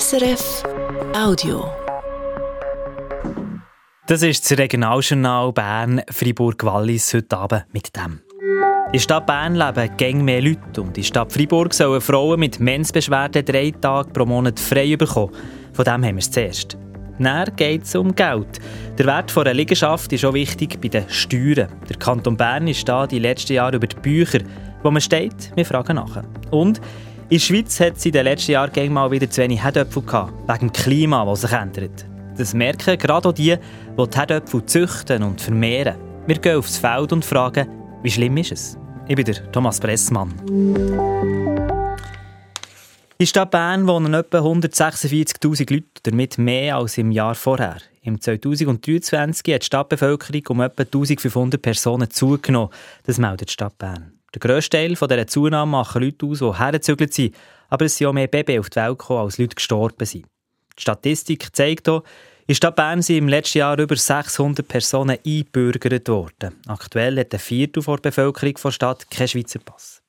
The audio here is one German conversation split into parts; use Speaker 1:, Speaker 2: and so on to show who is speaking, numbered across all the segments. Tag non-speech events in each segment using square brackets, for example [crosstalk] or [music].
Speaker 1: SRF Audio.
Speaker 2: Das ist das Regionaljournal Bern Fribourg-Wallis heute Abend mit dem. In der Stadt Bern leben gäng mehr Leute und in der Stadt Fribourg sollen Frauen mit Mensbeschwerden drei Tage pro Monat frei bekommen. Von dem haben wir es zuerst. Dann geht es um Geld. Der Wert einer Liegenschaft ist auch wichtig bei den Steuern. Der Kanton Bern ist da die letzten Jahre über die Bücher, wo man steht, wir fragen nach. Und in der Schweiz hat es in den letzten Jahren mal wieder zu wenig Herdöpfel gehabt, wegen dem Klima, das sich ändert. Das merken gerade auch die, die die Herdöpfel züchten und vermehren. Wir gehen aufs Feld und fragen, wie schlimm ist es? Ich bin der Thomas Pressmann. In der Stadt Bern wohnen etwa 146'000 Leute, damit mehr als im Jahr vorher. Im 2023 hat die Stadtbevölkerung um etwa 1500 Personen zugenommen. Das meldet die Stadt Bern. Der grösste Teil dieser Zunahme machen Leute aus, die hergezügelt sind, aber es sind auch mehr Babys auf die Welt gekommen, als Leute gestorben sind. Die Statistik zeigt auch, in Stadt Bern sind im letzten Jahr über 600 Personen eingebürgert worden. Aktuell hat ein Viertel der Bevölkerung der Stadt keinen Schweizer Pass.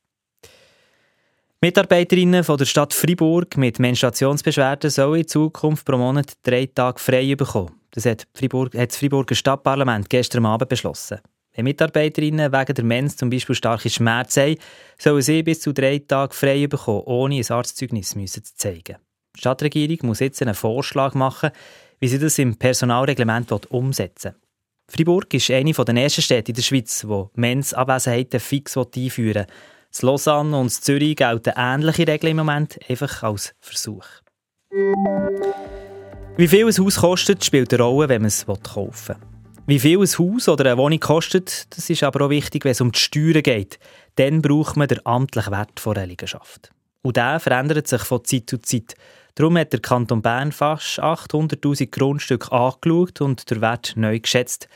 Speaker 2: Mitarbeiterinnen von der Stadt Fribourg mit Menstruationsbeschwerden sollen in Zukunft pro Monat drei Tage frei bekommen. Das hat, das Friburger Stadtparlament gestern Abend beschlossen. Wenn Mitarbeiterinnen wegen der Mens zum Beispiel starke Schmerzen haben, sollen sie bis zu drei Tage frei bekommen, ohne ein Arztzeugnis zu zeigen. Die Stadtregierung muss jetzt einen Vorschlag machen, wie sie das im Personalreglement umsetzen will. Fribourg ist eine der ersten Städte in der Schweiz, die Mens-Abwesenheiten fix einführen will. Das Lausanne und Zürich gelten ähnliche Regeln im Moment, einfach als Versuch. Wie viel ein Haus kostet, spielt eine Rolle, wenn man es kaufen will. Wie viel ein Haus oder eine Wohnung kostet, das ist aber auch wichtig, wenn es um die Steuern geht. Dann braucht man den amtlichen Wert einer Liegenschaft. Und der verändert sich von Zeit zu Zeit. Darum hat der Kanton Bern fast 800'000 Grundstücke angeschaut und der Wert neu geschätzt.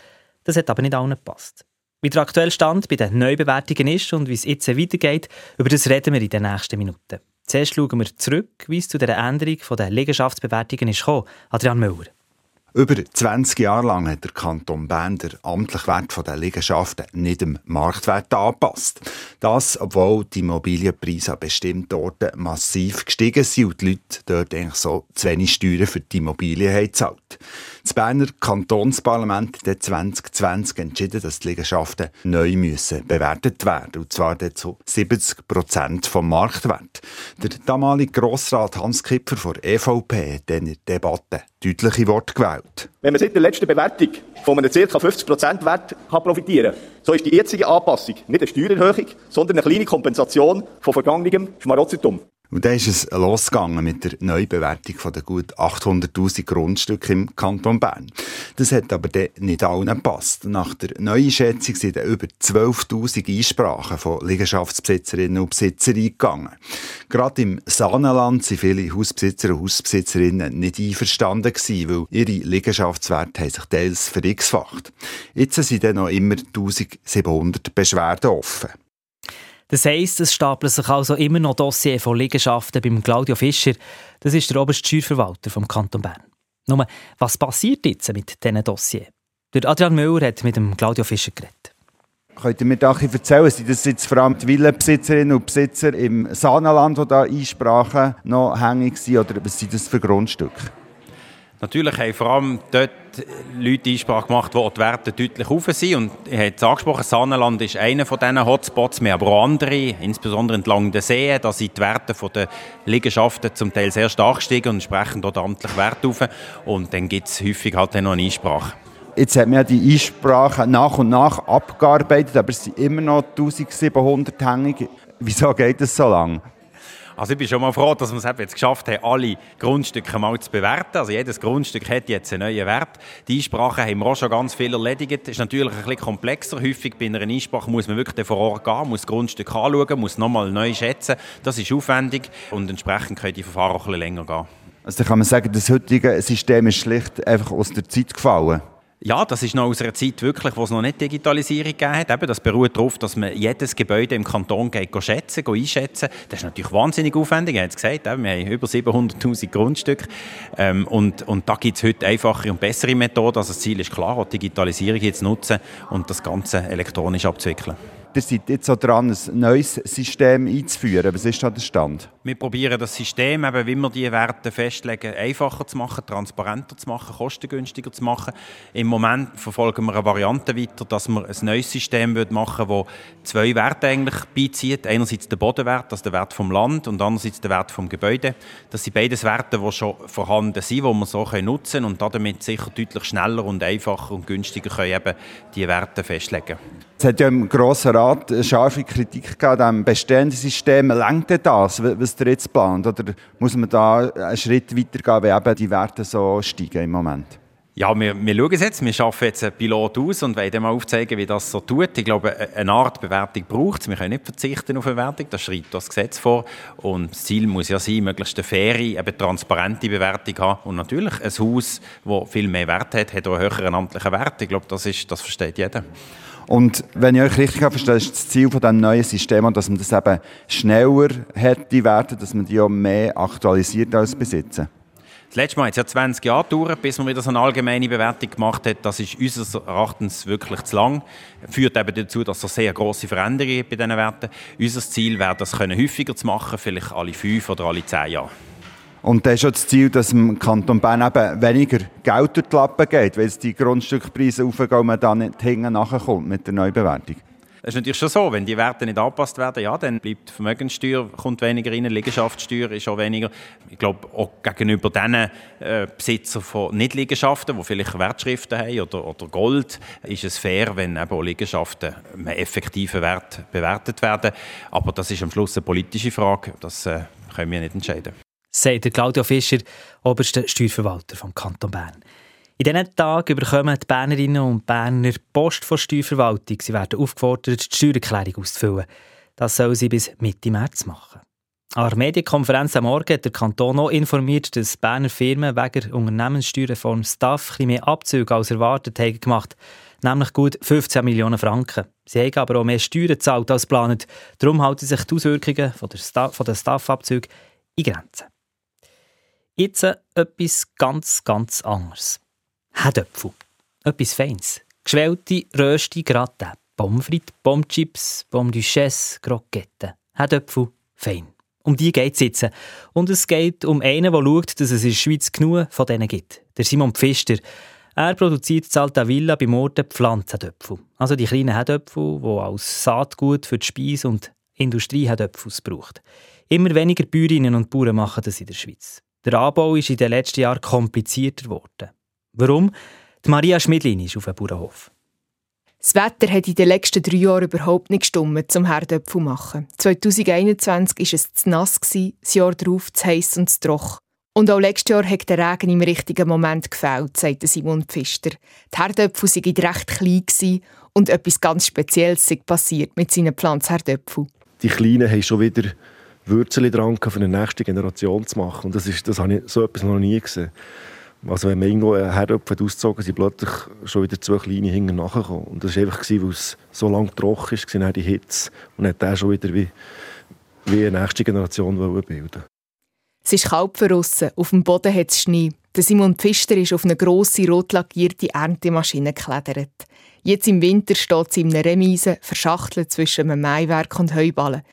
Speaker 2: Das hat aber nicht allen gepasst. Wie der aktuelle Stand bei den Neubewertungen ist und wie es jetzt weitergeht, über das reden wir in den nächsten Minuten. Zuerst schauen wir zurück, wie es zu der Änderung der Liegenschaftsbewertungen ist. Adrian Müller.
Speaker 3: Über 20 Jahre lang hat der Kanton Bern den amtlichen Wert der Liegenschaften nicht dem Marktwert angepasst. Das, obwohl die Immobilienpreise an bestimmten Orten massiv gestiegen sind und die Leute dort eigentlich so zu wenig Steuern für die Immobilien haben gezahlt. Das Berner Kantonsparlament hat 2020 entschieden, dass die Liegenschaften neu müssen bewertet werden und zwar zu 70 Prozent vom Marktwert. Der damalige Grossrat Hans Kipfer von EVP hat in der Debatte deutliche Worte gewählt.
Speaker 4: Wenn man seit der letzten Bewertung von einem ca. 50% Wert kann profitieren kann, so ist die jetzige Anpassung nicht eine Steuererhöhung, sondern eine kleine Kompensation von vergangenem Schmarotzertum.
Speaker 3: Und dann ist es losgegangen mit der Neubewertung von den gut 800.000 Grundstücke im Kanton Bern. Das hat aber dann nicht allen gepasst. Nach der neuen Schätzung sind über 12.000 Einsprachen von Liegenschaftsbesitzerinnen und Besitzern eingegangen. Gerade im Sahnenland sind viele Hausbesitzer und Hausbesitzerinnen nicht einverstanden gewesen, weil ihre Liegenschaftswerte sich teils verX-facht. Jetzt sind dann noch immer 1700 Beschwerden offen.
Speaker 2: Das heisst, es stapeln sich also immer noch Dossier von Liegenschaften beim Claudio Fischer. Das ist der oberste Steuerverwalter vom Kanton Bern. Nur, was passiert jetzt mit diesen Dossiers? Der Adrian Müller hat mit dem Claudio Fischer geredet.
Speaker 3: Könnt ihr mir da erzählen, sind das jetzt vor allem die Villenbesitzerinnen und Besitzer im Sahnenland, die da Einsprachen noch hängig sind, oder was sind das für Grundstücke?
Speaker 5: Natürlich haben vor allem dort Leute Einsprache gemacht, wo die Werte deutlich hoch sind. Und ich habe es angesprochen, Sahnenland ist einer von diesen Hotspots. Wir haben aber auch andere, insbesondere entlang der Seen. Da sind die Werte der Liegenschaften zum Teil sehr stark gestiegen und entsprechend dort amtlich Wert auf. Und dann gibt es häufig halt noch eine Einsprache.
Speaker 3: Jetzt hat man die Einsprache nach und nach abgearbeitet, aber es sind immer noch 1700 hängig. Wieso geht es so lange?
Speaker 5: Also ich bin schon mal froh, dass wir es jetzt geschafft haben, alle Grundstücke mal zu bewerten. Also jedes Grundstück hat jetzt einen neuen Wert. Die Einsprachen haben wir auch schon ganz viel erledigt. Ist natürlich ein bisschen komplexer. Häufig bei einer Einsprache muss man wirklich vor Ort gehen, muss das Grundstück anschauen, muss nochmal neu schätzen. Das ist aufwendig und entsprechend können die Verfahren auch ein bisschen länger gehen.
Speaker 3: Also kann man sagen, das heutige System ist schlicht einfach aus der Zeit gefallen.
Speaker 5: Ja, das ist noch aus einer Zeit wirklich, wo es noch nicht Digitalisierung gegeben hat. Eben, das beruht darauf, dass man jedes Gebäude im Kanton geht, geht schätzen, geht einschätzen. Das ist natürlich wahnsinnig aufwendig. Ich habe es gesagt, eben, wir haben über 700'000 Grundstücke. Ähm, und, und da gibt es heute einfache und bessere Methoden. Also das Ziel ist klar, die Digitalisierung jetzt nutzen und das Ganze elektronisch abzuwickeln.
Speaker 3: Ihr seid jetzt so dran, ein neues System einzuführen. Was ist da der Stand?
Speaker 5: Wir probieren das System, eben, wie wir diese Werte festlegen, einfacher zu machen, transparenter zu machen, kostengünstiger zu machen. Im Moment verfolgen wir eine Variante weiter, dass wir ein neues System machen wo zwei Werte eigentlich beizieht. Einerseits der Bodenwert, also der Wert vom Land, und andererseits der Wert vom Gebäude. Das sind beides Werte, die schon vorhanden sind, die wir so nutzen können und damit sicher deutlich schneller und einfacher und günstiger können eben die Werte festlegen
Speaker 3: Es hat ja im Grossen Rat scharfe Kritik gegeben dem bestehenden System. Lenkt das, was ihr jetzt? Oder muss man da einen Schritt weiter gehen, wenn eben die Werte so steigen im Moment?
Speaker 5: Ja, wir, wir schauen es jetzt. Wir schaffen jetzt einen Pilot aus und wollen mal aufzeigen, wie das so tut. Ich glaube, eine Art Bewertung braucht es. Wir können nicht verzichten auf eine Bewertung. Das schreibt das Gesetz vor. Und das Ziel muss ja sein, möglichst eine faire, eben transparente Bewertung haben. Und natürlich, ein Haus, das viel mehr Wert hat, hat auch einen höheren amtlichen Wert. Ich glaube, das, ist, das versteht jeder.
Speaker 3: Und wenn ich euch richtig verstehe, ist das Ziel von diesem neuen System, dass man das eben schneller hat, die dass man die auch mehr aktualisiert als besitzen.
Speaker 5: Das letzte Mal hat es ja 20 Jahre gedauert, bis man wieder so eine allgemeine Bewertung gemacht hat. Das ist unseres Erachtens wirklich zu lang. Führt eben dazu, dass es sehr grosse Veränderungen bei diesen Werten. Unser Ziel wäre, das häufiger zu machen, vielleicht alle fünf oder alle zehn Jahre.
Speaker 3: Und das ist schon das Ziel, dass im Kanton Bern eben weniger Geld durch die Lappen geht, weil die Grundstückpreise aufgehen und man dann nicht hinten nachkommt mit der Neubewertung.
Speaker 5: Es ist natürlich schon so, wenn die Werte nicht angepasst werden, ja, dann bleibt Vermögenssteuer kommt weniger rein, Liegenschaftssteuer ist auch weniger. Ich glaube, auch gegenüber den äh, Besitzern von Nicht-Liegenschaften, die vielleicht Wertschriften haben oder, oder Gold, ist es fair, wenn eben auch Liegenschaften einem effektiven Wert bewertet werden. Aber das ist am Schluss eine politische Frage, das äh, können wir nicht entscheiden
Speaker 2: sagt Claudio Fischer, oberster Steuerverwalter vom Kanton Bern. In diesen Tagen bekommen die Bernerinnen und Berner Post von Steuerverwaltung. Sie werden aufgefordert, die Steuererklärung auszufüllen. Das sollen sie bis Mitte März machen. An der Medienkonferenz am Morgen hat der Kanton auch informiert, dass Berner Firmen wegen Unternehmenssteuerreform Staff ein mehr Abzüge als erwartet haben gemacht nämlich gut 15 Millionen Franken. Sie haben aber auch mehr Steuern gezahlt als geplant. Darum halten sich die Auswirkungen von der, Sta von in Grenzen. Jetzt etwas ganz, ganz anderes. Herdöpfel. Etwas Feines. Geschwellte, röste Gratin. Pommes frites, Pommes chips, Pommes duchesse, Croquetten. Herdöpfel, fein. Um die geht es jetzt. Und es geht um einen, der schaut, dass es in der Schweiz genug von denen gibt. Der Simon Pfister. Er produziert in Alta Villa bei Morden Pflanzendöpfel. Also die kleinen Herdöpfel, die als Saatgut für die Speise und Industrie Herdöpfel braucht. Immer weniger Bäuerinnen und Bauern machen das in der Schweiz. Der Anbau ist in den letzten Jahren komplizierter geworden. Warum? Die Maria Schmidlin ist auf dem Bauernhof.
Speaker 6: Das Wetter hat in den letzten drei Jahren überhaupt nicht gestimmt zum Herdöpfel zu machen. 2021 war es zu nass, das Jahr darauf zu heiß und zu trocken. Und auch letztes Jahr hat der Regen im richtigen Moment gefällt, sagte Simon Pfister. Die Herdöpfel waren recht klein und etwas ganz Spezielles passiert mit seinen Pflanzherdöpfeln.
Speaker 7: Die Kleinen haben schon wieder Würzel dran für eine nächste Generation zu machen. Und das, ist, das habe ich so etwas noch nie gesehen. Also wenn man irgendwo einen Herdöpfel ausgezogen sind plötzlich schon wieder zwei kleine hinten nachgekommen. Und das war einfach, weil es so lange trocken ist, war die Hitze. Und hat der schon wieder wie, wie eine nächste Generation bilden
Speaker 6: Es ist kalt verrissen, auf dem Boden hat es Schnee. Der Simon Pfister ist auf eine grosse, rot lackierte Erntemaschine geklettert. Jetzt im Winter steht sie in einer Remise, verschachtelt zwischen einem Maiwerk und Heuballen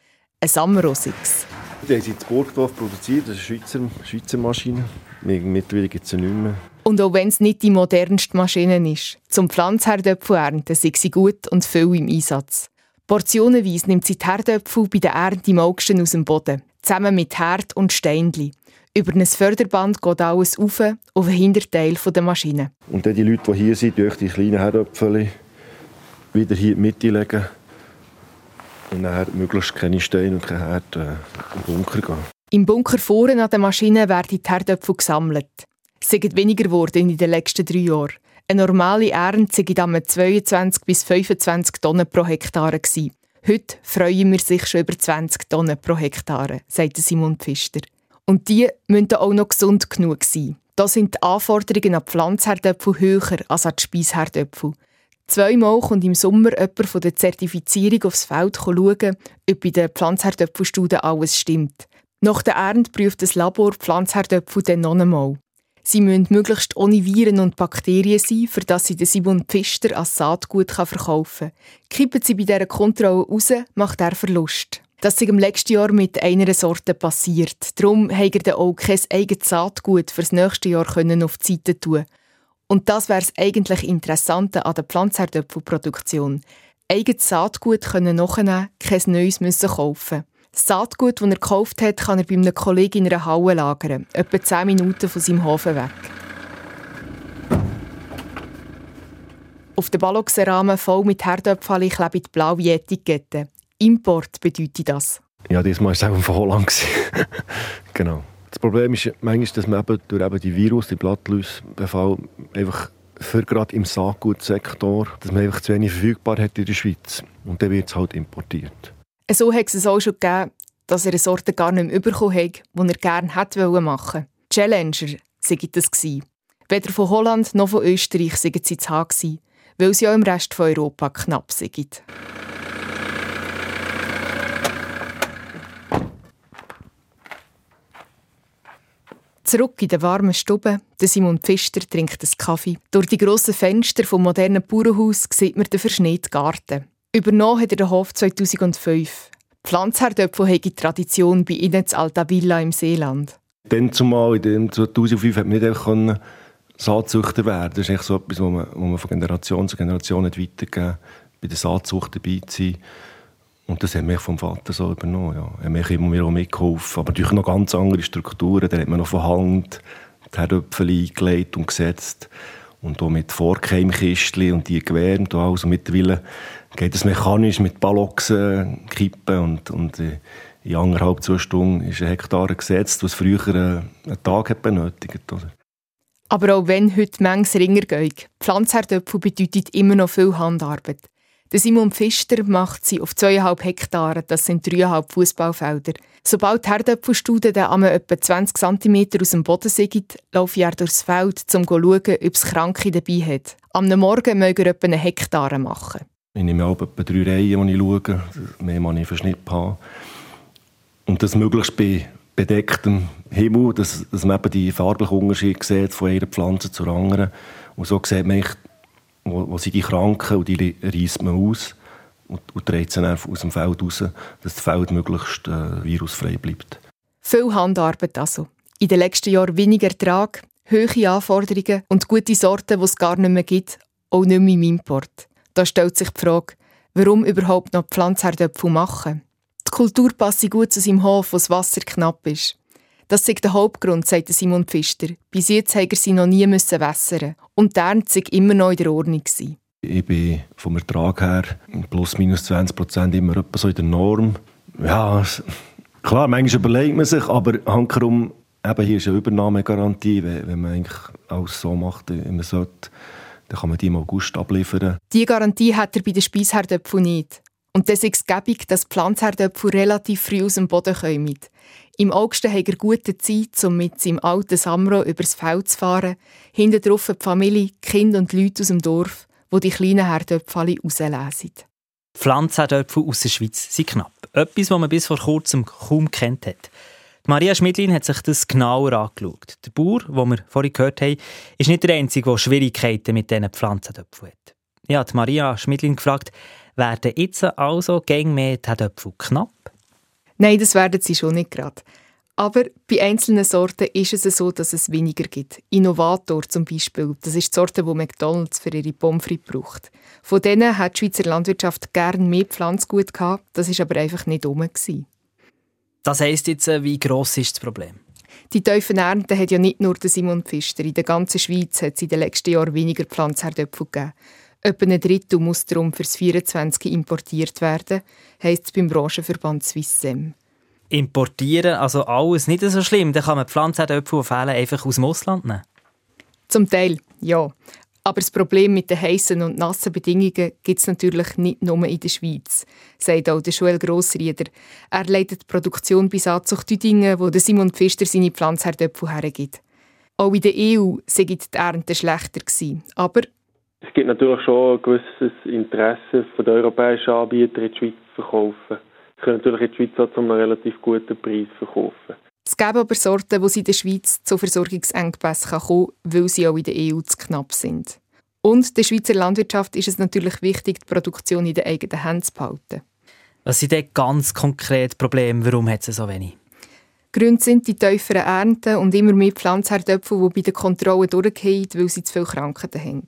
Speaker 6: ein Samrosix.
Speaker 7: Die haben sie in Burgdorf produziert, das ist eine Schweizer, Schweizer Maschine. Mittlerweile gibt es sie nicht mehr.
Speaker 6: Und auch wenn es nicht die modernste Maschine ist, zum Pflanzherdöpfel ernten sind sie gut und viel im Einsatz. Portionenweise nimmt sie die Herdöpfel bei der Ernte im Augsten aus dem Boden, zusammen mit Herd und Steinli. Über ein Förderband geht alles auf auf den Hinterteil der Maschine.
Speaker 7: Und dann die Leute, die hier sind, durch die kleinen Herdöpfel wieder hier in die Mitte legen und dann möglichst keine Steine und keine Herd äh, im Bunker gehen.
Speaker 6: Im Bunker vorne an der Maschine werden die Herdöpfel gesammelt. Es sind weniger geworden in den letzten drei Jahren. Eine normale Ernte sei damit 22 bis 25 Tonnen pro Hektar. Heute freuen wir sich schon über 20 Tonnen pro Hektar, sagt Simon Pfister. Und die müssen auch noch gesund genug sein. Da sind die Anforderungen an die Pflanzherdöpfel höher als an die Speisherdöpfel. Zweimal kommt im Sommer jemand von der Zertifizierung aufs Feld schauen, ob bei den Pflanzherdöpfelstudien alles stimmt. Nach der Ernte prüft das Labor Pflanzherdöpfel dann noch einmal. Sie müssen möglichst ohne Viren und Bakterien sein, für das sie den Simon Pfister als Saatgut verkaufen kann. Kippen sie bei dieser Kontrolle raus, macht er Verlust. Das ist im letzten Jahr mit einer Sorte passiert. Darum hat er auch kein eigenes Saatgut für das nächste Jahr auf die Seite tun Und das wäre das eigentlich Interessante an der Pflanzherdöpfelproduktion. Eigenes Saatgut können nachnehmen, kein neues müssen kaufen. Das Saatgut, das er gekauft hat, kann er bei einem Kollegen in einer Halle lagern, etwa 10 Minuten von seinem Hofen weg. Auf dem Balloxenrahmen voll mit Herdöpfchen kleben blaue Etikette. Import bedeutet das?
Speaker 7: Ja, diesmal war es auch von Holland. [laughs] genau. Das Problem ist manchmal, dass man eben durch eben die Virus, die Blattläusebefall, einfach für gerade im Saatgutsektor, dass man einfach zu wenig verfügbar hat in der Schweiz. Und dann wird es halt importiert.
Speaker 6: So hat es auch schon gegeben, dass er eine Sorte gar nicht mehr bekommen hat, die er gerne hätte machen wollen. Challenger sei das gewesen. Weder von Holland noch von Österreich sei sie zu haben, weil sie auch im Rest von Europa knapp sind. Zurück in der warmen Stube, der Simon Pfister trinkt einen Kaffee. Durch die grossen Fenster vom modernen Bauernhaus sieht man den verschneiten Garten. Übernommen hat er den Hof 2005. Pflanzherdöpfel die Tradition bei ihnen zu Alta Villa im Seeland.
Speaker 7: Dann zumal, in 2005, hat man nicht Saatzüchter werden. Das ist echt so etwas, was man, was man von Generation zu Generation weitergeben bei der Saatzucht dabei zu sein. Und das haben wir vom Vater so übernommen. Ja. Hat immer mehr mitgeholfen. Aber natürlich noch ganz andere Strukturen. Da hat man noch von Hand die Herdöpfel eingelegt und gesetzt. Und auch mit Vorkeimkistchen und die gewärmt. Also mittlerweile geht es mechanisch mit Balloxen kippen. Und, und äh, in anderthalb, zwei Stunden ist ein Hektar gesetzt, was früher einen Tag hat benötigt. Oder?
Speaker 6: Aber auch wenn heute manches ringer geht, Pflanzherdöpfel bedeutet immer noch viel Handarbeit. Der Simon Pfister macht sie auf zweieinhalb Hektare, das sind dreieinhalb Fußballfelder. Sobald die Herdöpfelstudie dann einmal etwa 20 cm aus dem Boden sind, laufe ich durchs Feld, um zu schauen, ob es Kranke dabei hat. Am Morgen möge er etwa einen Hektar machen.
Speaker 7: Ich nehme auch etwa drei Reihen, die ich schaue, mehr muss ich verschnitten haben. Und das möglichst bei bedecktem Himmel, dass, dass man eben die farblichen Unterschiede sieht von einer Pflanze zur anderen. Und so sieht man wo, wo sind die Kranken und die reißt man aus und, und dreht sie aus dem Feld raus, dass das Feld möglichst äh, virusfrei bleibt.
Speaker 6: Viel Handarbeit also. In den letzten Jahren weniger Ertrag, hohe Anforderungen und gute Sorten, die es gar nicht mehr gibt, auch nicht mehr im Import. Da stellt sich die Frage, warum überhaupt noch Pflanzherdöpfel machen? Die Kultur passt gut zu seinem Hof, wo das Wasser knapp ist. Das ist der Hauptgrund, sagt Simon Pfister. Bis jetzt er sie noch nie wässern. Und der Ernte war immer noch in der Ordnung.
Speaker 7: Ich bin vom Ertrag her plus minus 20 Prozent immer etwa so in der Norm. Ja, klar, manchmal überlegt man sich, aber hankerum, eben hier ist eine Übernahmegarantie, wenn, man eigentlich alles so macht, wie man sollte, dann kann man die im August abliefern.
Speaker 6: Diese Garantie hat er bei den Speisherdöpfeln nicht. Und das ist gäbig, dass Pflanzherdöpfel relativ früh aus dem Boden kommen. Im August hat er gute Zeit, um mit seinem alten Samro übers Feld zu fahren. Hinten drauf die Familie, Kinder und Leute aus dem Dorf, wo die kleinen Herdöpfel rauslesen.
Speaker 2: Pflanzherdöpfel aus der Schweiz sind knapp. Etwas, was man bis vor kurzem kaum kennt hat. Maria Schmidlin hat sich das genauer angeschaut. Der Bauer, den wir vorhin gehört haben, ist nicht der Einzige, der Schwierigkeiten mit diesen Pflanzendöpfeln hat. Ich habe Maria Schmidlin gefragt, werden jetzt also gegen mehr Herdöpfel knapp?
Speaker 6: Nein, das werden sie schon nicht gerade. Aber bei einzelnen Sorten ist es so, dass es weniger gibt. Innovator zum Beispiel, das ist die Sorte, die McDonalds für ihre Pommes frites braucht. Von denen hat die Schweizer Landwirtschaft gern mehr Pflanzgut gehabt, das ist aber einfach nicht rum.
Speaker 2: Das heisst jetzt, äh, wie gross ist das Problem?
Speaker 6: Die tiefen Ernte hat ja nicht nur der Simon Pfister. In der ganzen Schweiz hat es in den letzten Jahren weniger Pflanzherdöpfel gegeben. Etwa ein Drittel muss darum für das 24 importiert werden, heisst es beim Branchenverband Swissem.
Speaker 2: Importieren, also alles nicht so schlimm, dann kann man Pflanzentöpfe, die fehlen, einfach aus dem Ausland nehmen?
Speaker 6: Zum Teil, ja. Aber das Problem mit den heißen und nassen Bedingungen gibt es natürlich nicht nur in der Schweiz, sagt auch der Joel Grossrieder. Er leitet die Produktion bei Saatzucht Düdingen, wo Simon Pfister seine Pflanzentöpfe hergibt. Auch in der EU sei die Ernte schlechter gewesen. Aber
Speaker 8: es gibt natürlich schon ein gewisses Interesse von den europäischen Anbietern in die Schweiz zu verkaufen. Sie können natürlich in die Schweiz auch zu einem relativ guten Preis verkaufen.
Speaker 6: Es gibt aber Sorten, die in der Schweiz zu Versorgungsengpässen kommen können, weil sie auch in der EU zu knapp sind. Und der Schweizer Landwirtschaft ist es natürlich wichtig, die Produktion in den eigenen Händen zu behalten.
Speaker 2: Was sind denn ganz konkret Probleme? Warum hat es so wenig?
Speaker 6: Gründe sind die tieferen Ernten und immer mehr Pflanzherdöpfel, die bei den Kontrollen durchgehen, weil sie zu viele Krankheiten haben.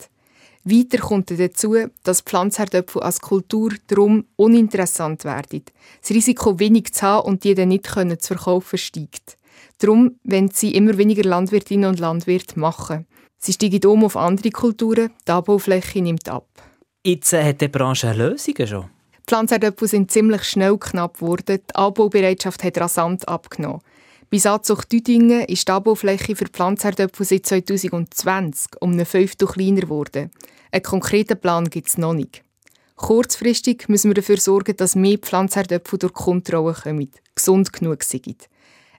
Speaker 6: Weiter kommt dazu, dass Pflanzherdöpfel als Kultur darum uninteressant werden. Das Risiko, wenig zu haben und die dann nicht können zu verkaufen, steigt. Darum wenn sie immer weniger Landwirtinnen und Landwirte machen. Sie steigen um auf andere Kulturen, die Anbaufläche nimmt ab.
Speaker 2: Jetzt hat die Branche Lösungen schon.
Speaker 6: Die Pflanzherdöpfel sind ziemlich schnell knapp geworden. Die Anbaubereitschaft hat rasant abgenommen. Bei Saatzucht Düdingen ist die Anbaufläche für Pflanzherdöpfel seit 2020 um eine Fünftel kleiner geworden. Einen konkreten Plan gibt es noch nicht. Kurzfristig müssen wir dafür sorgen, dass mehr Pflanzherdöpfel durch Kontrolle kommen, gesund genug sind.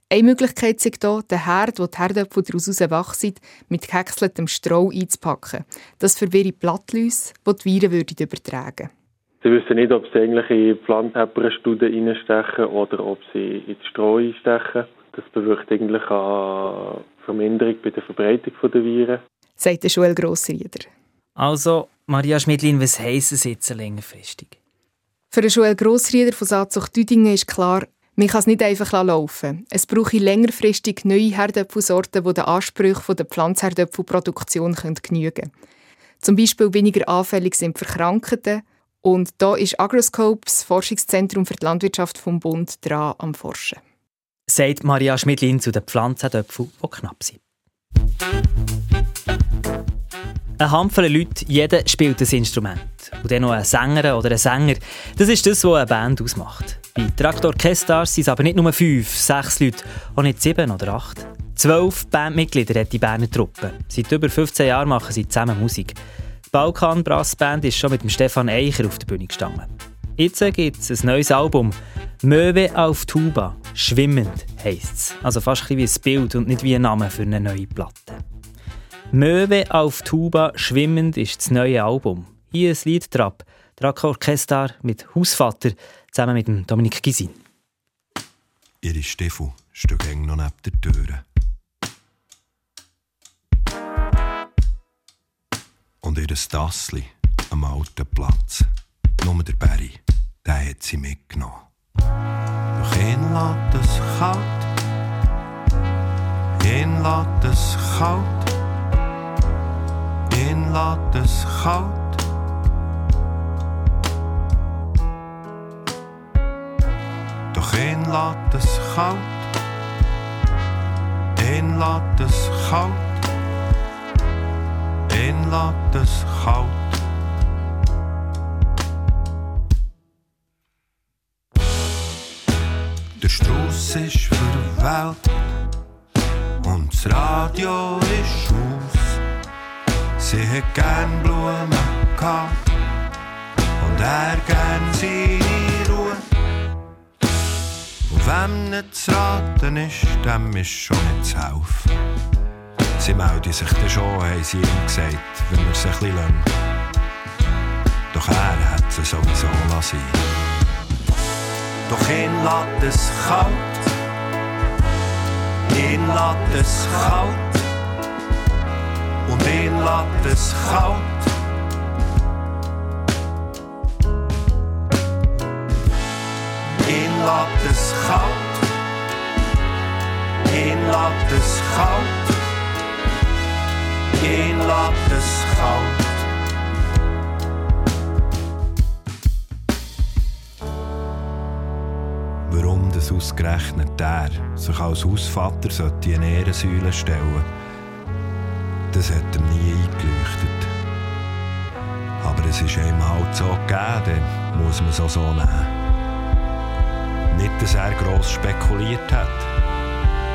Speaker 6: Eine Möglichkeit ist hier, den Herd, wo die Herdöpfel daraus wachsen, mit gehäckseltem Stroh einzupacken. Das verwirrt Blattläuse, die die Viren übertragen würden.
Speaker 8: Sie wissen nicht, ob sie eigentlich in Pflanzenhepperstudien reinstechen oder ob sie ins Stroh einstechen. Das bewirkt eigentlich eine Verminderung bei der Verbreitung der Viren.
Speaker 6: Sagt der Joel Grossrieder.
Speaker 2: Also, Maria Schmidlin, was heisst es jetzt längerfristig?
Speaker 6: Für den Joel Grossrieder von Saatzucht Düdingen ist klar, man kann es nicht einfach laufen. Es brauche längerfristig neue Herdöpfelsorten, die den Ansprüchen der Pflanzherdöpfelproduktion genügen können. Zum Beispiel weniger anfällig sind für Krankheiten. Und da ist Agroscope, das Forschungszentrum für die Landwirtschaft vom Bund, dran am Forschen.
Speaker 2: Sagt Maria Schmidlin zu den Pflanzherdöpfeln, die knapp sind. Ein Handvoll Leute, jeder spielt ein Instrument. Und dann noch ein Sänger oder ein Sänger. Das ist das, was eine Band ausmacht. Bei Traktor Kestars sind es aber nicht nur fünf, sechs Leute, auch nicht sieben oder acht. Zwölf Bandmitglieder hat die Berner Truppe. Seit über 15 Jahren machen sie zusammen Musik. Die Balkan Brass Band ist schon mit dem Stefan Eicher auf der Bühne gestanden. Jetzt gibt es ein neues Album. Möwe auf Tuba. Schwimmend heisst es. Also fast wie ein Bild und nicht wie ein Name für eine neue Platte. Möwe auf Tuba schwimmend ist das neue Album. Hier ein Lied. Drac Orchester mit Hausvater zusammen mit dem Dominik Gisin.
Speaker 9: Ihre Stiefel stehen eng noch neben der Tür. Und ihr Tassli am alten Platz. Nur der Barry, der hat sie mitgenommen. Doch ihn lässt es kalt. Ihn lässt es kalt ihn lässt es kalt. Doch lässt es kalt. Ihn lässt es kalt. Ihn lässt es kalt. Strauss ist verwelkt und das Radio ist aus. Sie hat gern Blumen gehabt und er gern seine Ruhe. Und wem nicht zu raten ist, dem ist schon nicht zu helfen. Sie melden sich dann schon, haben sie ihm gesagt, wenn er sich ein bisschen Doch er hat sie sowieso lassen. Doch ihn lässt es kalt, ihn lässt es kalt und ihn lässt es kalt. Ihn lässt es kalt. Ihn lässt es kalt. Ihn lässt es kalt. Warum das ausgerechnet der sich als Hausvater sollte in Ehrensäule stellen das hat ihm nie eingeleuchtet. Aber es ist ihm halt so gegeben, dann muss man es auch so nehmen. Nicht, dass er gross spekuliert hat.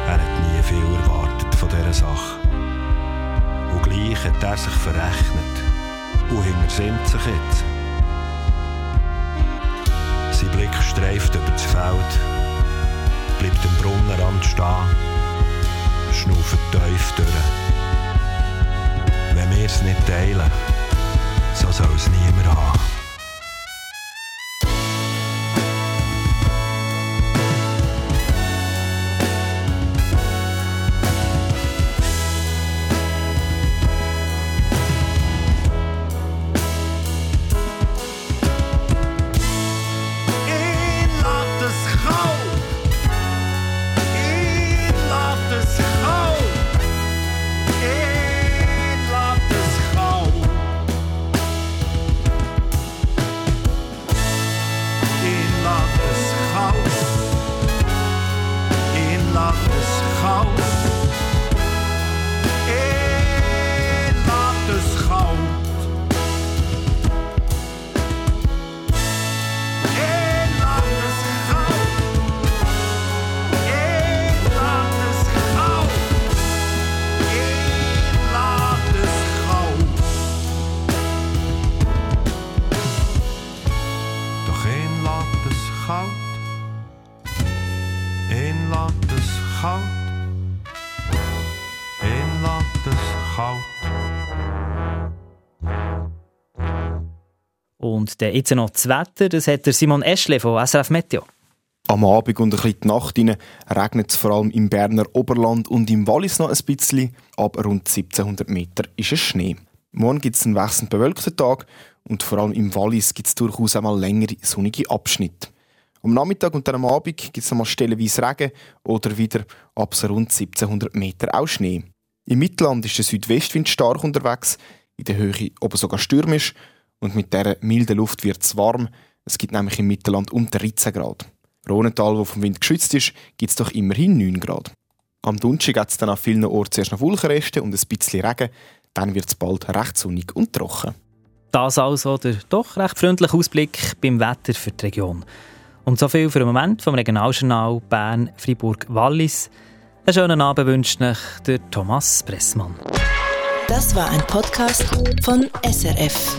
Speaker 9: Er hat nie viel erwartet von dieser Sache. Und gleich hat er sich verrechnet. Und hintersinnt sich jetzt. Sein Blick streift über das Feld, bleibt am Brunnenrand stehen, schnauft tief durch. Wenn wir es nicht teilen, so soll es niemand haben. goud. Eén lat is goud. Eén lat is goud.
Speaker 2: Und dann jetzt noch das Wetter, das hat der Simon Eschle von SRF Meteo.
Speaker 10: Am Abend und ein bisschen die Nacht regnet es vor allem im Berner Oberland und im Wallis noch ein bisschen. Ab rund 1700 Meter ist es Schnee. Morgen gibt es einen wechselnd bewölkten Tag und vor allem im Wallis gibt es durchaus einmal längere sonnige Abschnitte. Am Nachmittag und dann am Abend gibt es einmal stellenweise Regen oder wieder ab so rund 1700 Meter auch Schnee. Im Mittelland ist der Südwestwind stark unterwegs, in der Höhe oben sogar stürmisch und mit dieser milden Luft wird es warm. Es gibt nämlich im Mittelland um 13 Grad. Rhonental, wo vom Wind geschützt ist, gibt es doch immerhin 9 Grad. Am Donnerstag gibt es dann an vielen Orten zuerst noch Wolkenreste und ein bisschen Regen. Dann wird es bald recht sonnig und trocken.
Speaker 2: Das also der doch recht freundliche Ausblick beim Wetter für die Region. Und so viel für den Moment vom Regionaljournal Bern, Fribourg, Wallis. Einen schönen Abend wünscht euch der Thomas Pressmann.
Speaker 1: Das war ein Podcast von SRF.